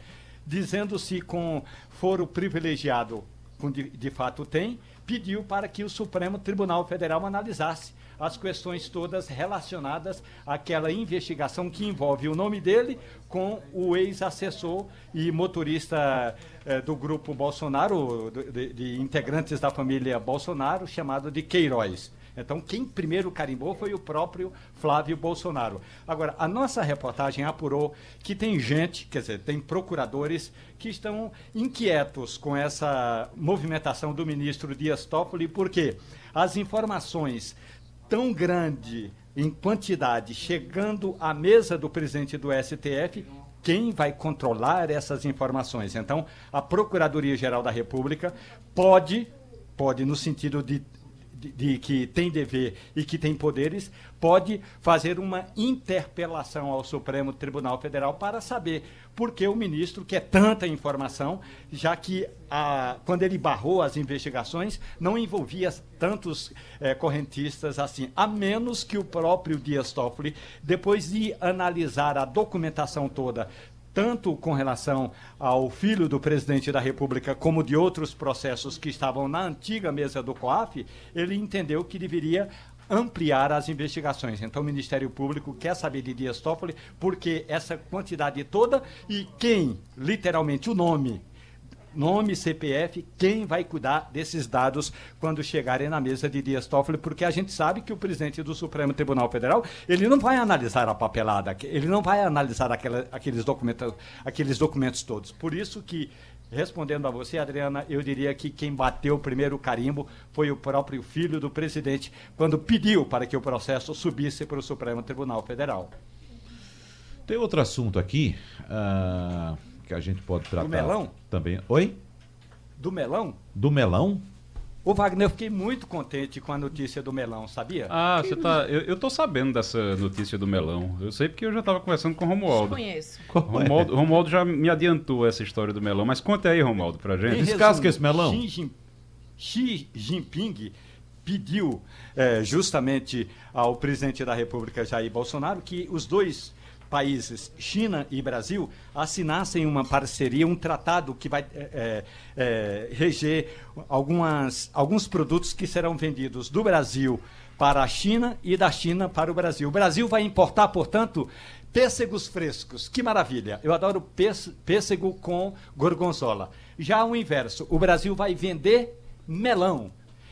dizendo-se com foro privilegiado, de, de fato tem, pediu para que o Supremo Tribunal Federal analisasse as questões todas relacionadas àquela investigação que envolve o nome dele com o ex-assessor e motorista eh, do grupo Bolsonaro, de, de, integrantes da família Bolsonaro, chamado de Queiroz. Então, quem primeiro carimbou foi o próprio Flávio Bolsonaro. Agora, a nossa reportagem apurou que tem gente, quer dizer, tem procuradores que estão inquietos com essa movimentação do ministro Dias Toffoli, porque as informações tão grande em quantidade chegando à mesa do presidente do STF, quem vai controlar essas informações? Então, a Procuradoria-Geral da República pode, pode no sentido de de, que tem dever e que tem poderes, pode fazer uma interpelação ao Supremo Tribunal Federal para saber por que o ministro quer tanta informação, já que a, quando ele barrou as investigações, não envolvia tantos é, correntistas assim, a menos que o próprio Dias Toffoli, depois de analisar a documentação toda, tanto com relação ao filho do presidente da República, como de outros processos que estavam na antiga mesa do COAF, ele entendeu que deveria ampliar as investigações. Então, o Ministério Público quer saber de Dias Toffoli porque essa quantidade toda e quem, literalmente, o nome nome, CPF, quem vai cuidar desses dados quando chegarem na mesa de Dias Toffoli, porque a gente sabe que o presidente do Supremo Tribunal Federal, ele não vai analisar a papelada, ele não vai analisar aquela, aqueles, documentos, aqueles documentos todos. Por isso que Respondendo a você, Adriana, eu diria que quem bateu o primeiro carimbo foi o próprio filho do presidente, quando pediu para que o processo subisse para o Supremo Tribunal Federal. Tem outro assunto aqui. Uh que a gente pode tratar. Do melão? Também. Oi? Do melão? Do melão? Ô Wagner, eu fiquei muito contente com a notícia do melão, sabia? Ah, você tá. Eu, eu tô sabendo dessa notícia do melão. Eu sei porque eu já estava conversando com o Romualdo. Conheço. Romualdo, Romualdo já me adiantou essa história do melão. Mas conta aí, Romualdo, pra gente. Descasca esse melão. Xi, Xi Jinping pediu é, justamente ao presidente da República, Jair Bolsonaro, que os dois países, China e Brasil, assinassem uma parceria, um tratado que vai é, é, reger algumas, alguns produtos que serão vendidos do Brasil para a China e da China para o Brasil. O Brasil vai importar, portanto, pêssegos frescos. Que maravilha! Eu adoro pêssego com gorgonzola. Já o inverso, o Brasil vai vender melão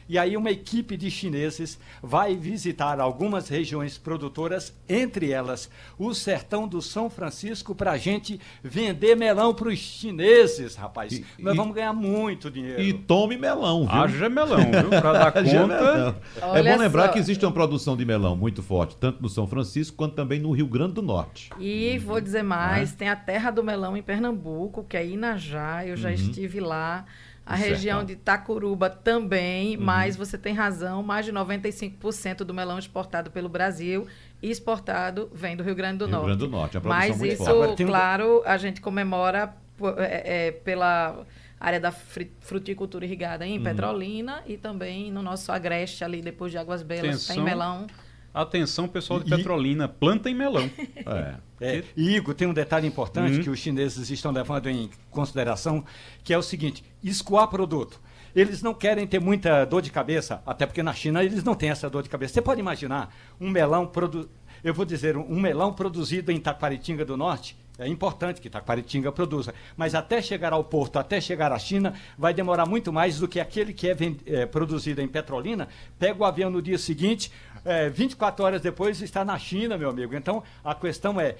e aí uma equipe de chineses vai visitar algumas regiões produtoras, entre elas o sertão do São Francisco, para a gente vender melão para os chineses, rapaz. E, Nós e, vamos ganhar muito dinheiro. E tome melão, viu? Haja melão, viu? Para dar conta. é bom lembrar só. que existe uma produção de melão muito forte, tanto no São Francisco quanto também no Rio Grande do Norte. E vou dizer mais, é? tem a terra do melão em Pernambuco, que é Inajá, eu já uhum. estive lá. A certo. região de Tacuruba também, uhum. mas você tem razão, mais de 95% do melão exportado pelo Brasil e exportado vem do Rio Grande do Rio Norte. Rio Grande do Norte, a Mas isso, forte. claro, a gente comemora é, é, pela área da fruticultura irrigada em uhum. Petrolina e também no nosso agreste ali, depois de Águas Belas, Atenção. tem melão Atenção, pessoal de Petrolina, plantem melão. É. É, Igor, tem um detalhe importante uhum. que os chineses estão levando em consideração, que é o seguinte: escoar produto. Eles não querem ter muita dor de cabeça, até porque na China eles não têm essa dor de cabeça. Você pode imaginar um melão produ... eu vou dizer, um melão produzido em Taquaritinga do Norte, é importante que Taquaritinga produza, mas até chegar ao porto, até chegar à China, vai demorar muito mais do que aquele que é, é produzido em Petrolina. Pega o avião no dia seguinte, é, 24 horas depois está na China, meu amigo. Então, a questão é,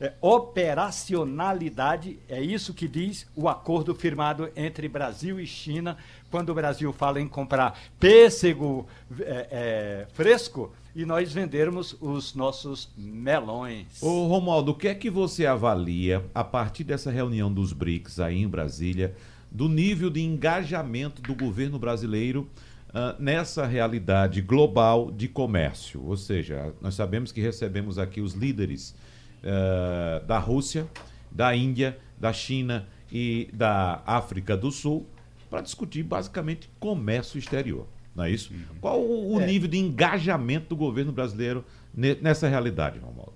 é, operacionalidade, é isso que diz o acordo firmado entre Brasil e China, quando o Brasil fala em comprar pêssego é, é, fresco e nós vendermos os nossos melões. Ô Romualdo, o que é que você avalia a partir dessa reunião dos BRICS aí em Brasília, do nível de engajamento do governo brasileiro uh, nessa realidade global de comércio. Ou seja, nós sabemos que recebemos aqui os líderes uh, da Rússia, da Índia, da China e da África do Sul para discutir basicamente comércio exterior. Não é isso? Uhum. Qual o, o é. nível de engajamento do governo brasileiro nessa realidade, Romualdo?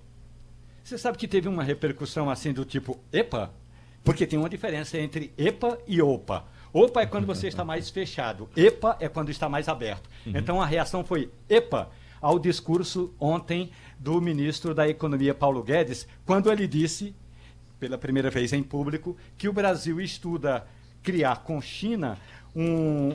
Você sabe que teve uma repercussão assim do tipo EPA? Porque tem uma diferença entre EPA e OPA. OPA é quando você está mais fechado, EPA é quando está mais aberto. Uhum. Então a reação foi EPA ao discurso ontem do ministro da Economia Paulo Guedes, quando ele disse, pela primeira vez em público, que o Brasil estuda criar com China um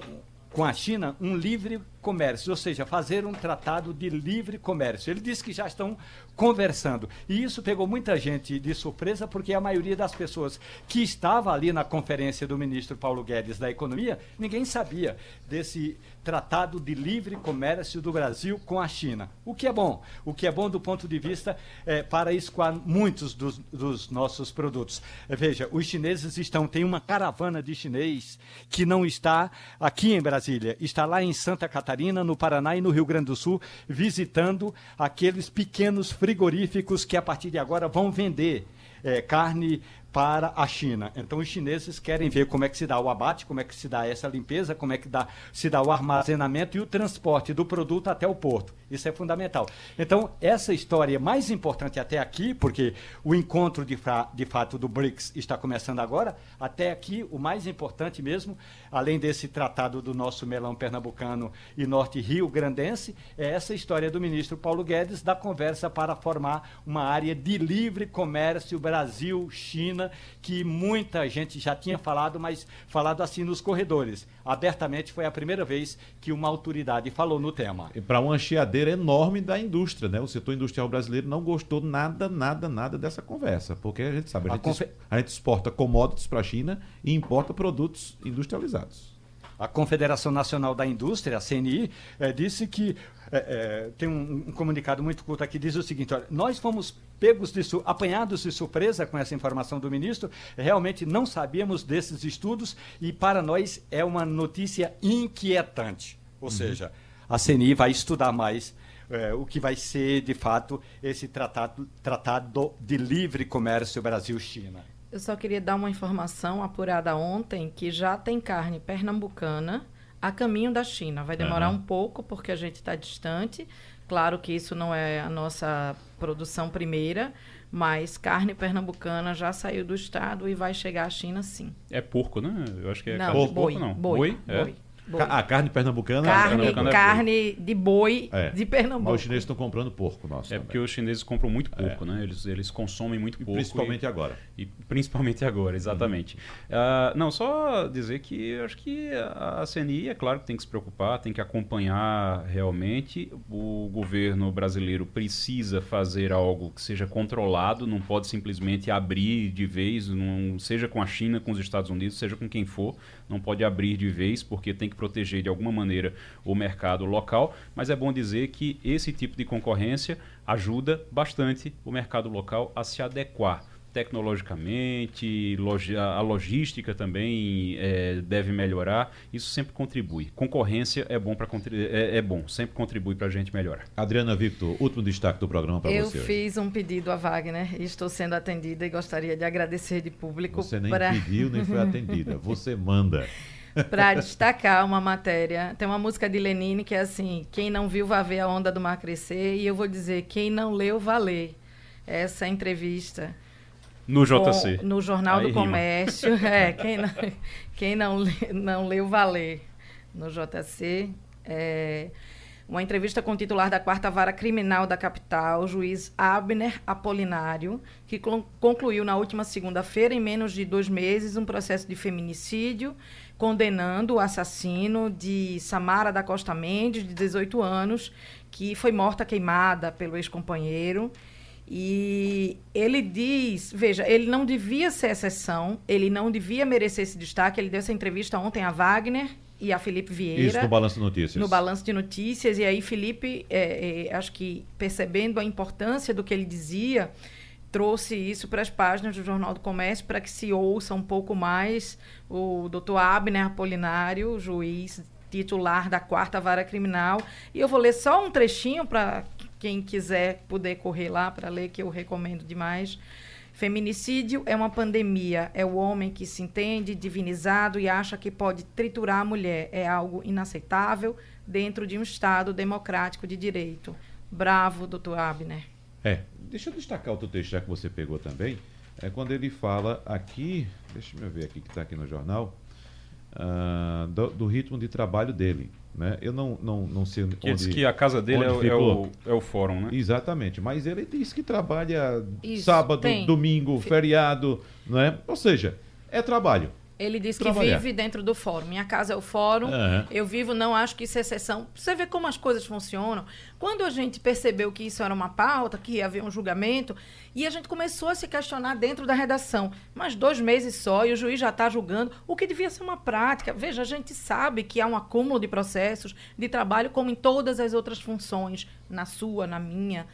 com a China um livre comércio, ou seja, fazer um tratado de livre comércio. Ele disse que já estão conversando. E isso pegou muita gente de surpresa, porque a maioria das pessoas que estava ali na conferência do ministro Paulo Guedes da Economia, ninguém sabia desse tratado de livre comércio do Brasil com a China. O que é bom? O que é bom do ponto de vista é, para escoar muitos dos, dos nossos produtos. É, veja, os chineses estão, tem uma caravana de chinês que não está aqui em Brasília, está lá em Santa Catarina, no Paraná e no Rio Grande do Sul, visitando aqueles pequenos frigoríficos que a partir de agora vão vender é, carne para a China. Então os chineses querem ver como é que se dá o abate, como é que se dá essa limpeza, como é que dá, se dá o armazenamento e o transporte do produto até o porto. Isso é fundamental. Então essa história é mais importante até aqui, porque o encontro de, de fato do BRICS está começando agora. Até aqui o mais importante mesmo, além desse tratado do nosso melão pernambucano e norte rio grandense, é essa história do ministro Paulo Guedes da conversa para formar uma área de livre comércio Brasil-China que muita gente já tinha falado, mas falado assim nos corredores. Abertamente foi a primeira vez que uma autoridade falou no tema. Para uma chiadeira enorme da indústria, né? O setor industrial brasileiro não gostou nada, nada, nada dessa conversa, porque a gente sabe, a, a gente, confe... a gente exporta commodities para a China e importa produtos industrializados. A Confederação Nacional da Indústria, a CNI, é, disse que é, é, tem um, um, comunicado muito curto aqui, diz o seguinte: olha, nós fomos pegos de apanhados de surpresa com essa informação do ministro, realmente não sabíamos desses estudos e para nós é uma notícia inquietante. Ou uhum. seja, a CNI vai estudar mais é, o que vai ser, de fato, esse tratado, tratado de livre comércio Brasil-China. Eu só queria dar uma informação apurada ontem que já tem carne pernambucana a caminho da China. Vai demorar uhum. um pouco porque a gente está distante. Claro que isso não é a nossa produção primeira, mas carne pernambucana já saiu do estado e vai chegar à China sim. É porco, né? Eu acho que é não, boi, porco, não. Boi, boi, é. boi. Boi. A carne pernambucana, carne, pernambucana é carne de boi é. de Pernambuco. Mas os chineses estão comprando porco, nossa. É também. porque os chineses compram muito porco, é. né? Eles, eles consomem muito porco. Principalmente e, agora. E principalmente agora, exatamente. Uhum. Uh, não, só dizer que acho que a CNI, é claro que tem que se preocupar, tem que acompanhar realmente. O governo brasileiro precisa fazer algo que seja controlado, não pode simplesmente abrir de vez, não, seja com a China, com os Estados Unidos, seja com quem for, não pode abrir de vez, porque tem que proteger de alguma maneira o mercado local, mas é bom dizer que esse tipo de concorrência ajuda bastante o mercado local a se adequar tecnologicamente, a logística também é, deve melhorar. Isso sempre contribui. Concorrência é bom para é, é, bom, sempre contribui para a gente melhorar. Adriana Victor, último destaque do programa para você. Eu fiz um pedido a Wagner e estou sendo atendida e gostaria de agradecer de público. Você nem pra... pediu nem foi atendida. Você manda. para destacar uma matéria. Tem uma música de Lenine que é assim: quem não viu vai ver a onda do mar crescer, e eu vou dizer: quem não leu, vai ler. Essa entrevista no JC. Com, no Jornal Aí do rima. Comércio. é, quem não, quem não, não leu, valer. No JC. É, uma entrevista com o titular da quarta vara criminal da capital, o juiz Abner Apolinário, que concluiu na última segunda-feira, em menos de dois meses, um processo de feminicídio, condenando o assassino de Samara da Costa Mendes, de 18 anos, que foi morta queimada pelo ex-companheiro e ele diz, veja, ele não devia ser exceção, ele não devia merecer esse destaque. Ele deu essa entrevista ontem a Wagner e a Felipe Vieira. Isso no Balanço de Notícias. No Balanço de Notícias. E aí, Felipe, é, é, acho que percebendo a importância do que ele dizia, trouxe isso para as páginas do Jornal do Comércio para que se ouça um pouco mais o doutor Abner Apolinário, juiz titular da quarta vara criminal. E eu vou ler só um trechinho para quem quiser poder correr lá para ler, que eu recomendo demais. Feminicídio é uma pandemia. É o homem que se entende divinizado e acha que pode triturar a mulher. É algo inaceitável dentro de um Estado democrático de direito. Bravo, doutor Abner. É, deixa eu destacar outro texto já que você pegou também. É quando ele fala aqui, deixa eu ver aqui que está aqui no jornal, uh, do, do ritmo de trabalho dele. Né? Eu não, não, não sei onde. Que diz que a casa dele é, é, o, é o fórum, né? Exatamente. Mas ele diz que trabalha Isso, sábado, tem. domingo, feriado, né? Ou seja, é trabalho. Ele disse que trabalhar. vive dentro do fórum. Minha casa é o fórum. Uhum. Eu vivo, não acho que isso é exceção. Você vê como as coisas funcionam. Quando a gente percebeu que isso era uma pauta, que ia haver um julgamento, e a gente começou a se questionar dentro da redação. Mas dois meses só e o juiz já está julgando, o que devia ser uma prática. Veja, a gente sabe que há um acúmulo de processos de trabalho, como em todas as outras funções, na sua, na minha,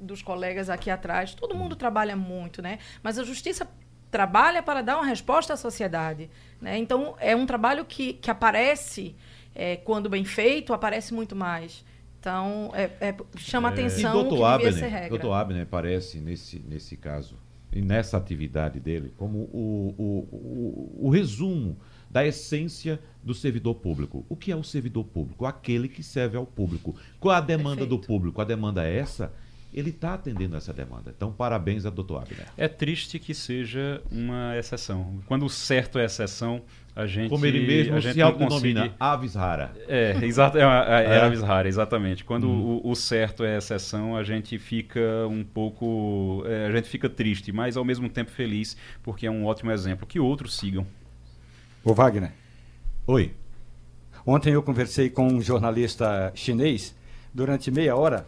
dos colegas aqui atrás. Todo mundo trabalha muito, né? Mas a justiça trabalha para dar uma resposta à sociedade. Né? Então, é um trabalho que, que aparece, é, quando bem feito, aparece muito mais. Então, é, é, chama é, atenção e doutor Abner, ser regra. Doutor Abner parece, nesse, nesse caso, e nessa atividade dele, como o, o, o, o resumo da essência do servidor público. O que é o servidor público? Aquele que serve ao público. Qual a demanda Perfeito. do público? A demanda é essa? Ele está atendendo essa demanda. Então, parabéns a doutor Abner. É triste que seja uma exceção. Quando o certo é exceção, a gente. Como ele mesmo a gente se autodenomina, consegue... aves rara. É, exato, é, é, é, aves rara, exatamente. Quando hum. o, o, certo é exceção, a gente fica um pouco. É, a gente fica triste, mas ao mesmo tempo feliz, porque é um ótimo exemplo. Que outros sigam. Ô Wagner. Oi. Ontem eu conversei com um jornalista chinês durante meia hora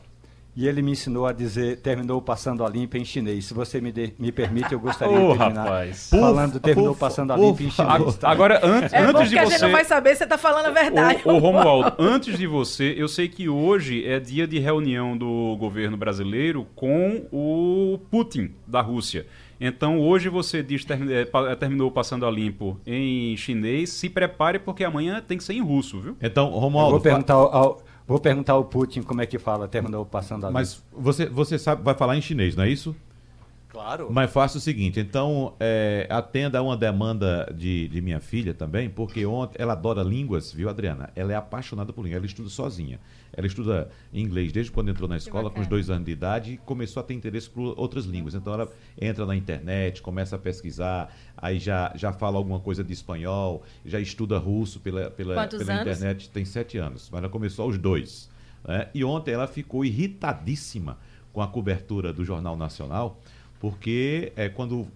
e ele me ensinou a dizer, terminou passando a limpa em chinês. Se você me, de, me permite, eu gostaria oh, de terminar rapaz. falando, terminou Ufa, passando a limpa em chinês. Tá? Agora, antes, é antes de você... a gente não vai saber se você está falando a verdade. Ô, Romualdo, antes de você, eu sei que hoje é dia de reunião do governo brasileiro com o Putin, da Rússia. Então, hoje você diz, é, terminou passando a limpo em chinês, se prepare porque amanhã tem que ser em russo, viu? Então, Romualdo... Eu vou perguntar ao, Vou perguntar ao Putin como é que fala, terminou passando a Mas você, você sabe, vai falar em chinês, não é isso? Claro. Mas faça o seguinte, então é, atenda a uma demanda de, de minha filha também, porque ontem ela adora línguas, viu, Adriana? Ela é apaixonada por línguas, ela estuda sozinha. Ela estuda inglês desde quando entrou na escola, com os dois anos de idade, e começou a ter interesse por outras línguas. Então ela entra na internet, começa a pesquisar, aí já, já fala alguma coisa de espanhol, já estuda russo pela, pela, pela internet, tem sete anos, mas ela começou aos dois. Né? E ontem ela ficou irritadíssima com a cobertura do Jornal Nacional porque é, quando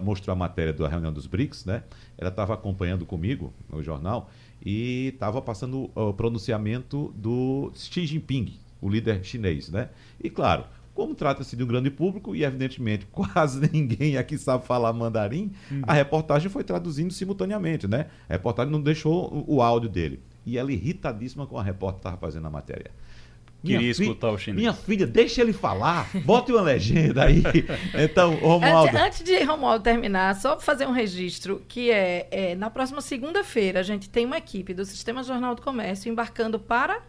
mostrou a matéria da reunião dos BRICS, né, ela estava acompanhando comigo no jornal e estava passando o pronunciamento do Xi Jinping, o líder chinês. Né? E claro, como trata-se de um grande público e, evidentemente, quase ninguém aqui sabe falar mandarim, hum. a reportagem foi traduzindo simultaneamente. Né? A reportagem não deixou o áudio dele. E ela irritadíssima com a repórter que estava fazendo a matéria. Queria escutar o chinês. Minha filha, deixa ele falar. Bote uma legenda aí. Então, Romualdo. Antes, antes de Romualdo terminar, só fazer um registro que é, é na próxima segunda-feira a gente tem uma equipe do Sistema Jornal do Comércio embarcando para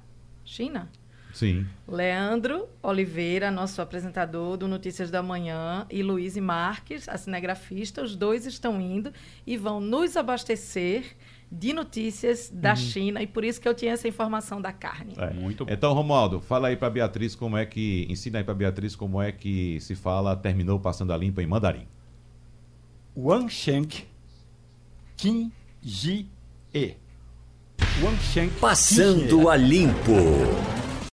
China. Sim. Leandro Oliveira, nosso apresentador do Notícias da Manhã, e Luiz Marques, a cinegrafista, os dois estão indo e vão nos abastecer de notícias da uhum. China e por isso que eu tinha essa informação da carne. É, muito bom. Então, Romualdo, fala aí para Beatriz como é que ensina aí para Beatriz como é que se fala terminou passando a limpa em mandarim. Wang Sheng Qin Ji E. Wang Sheng Passando a limpo.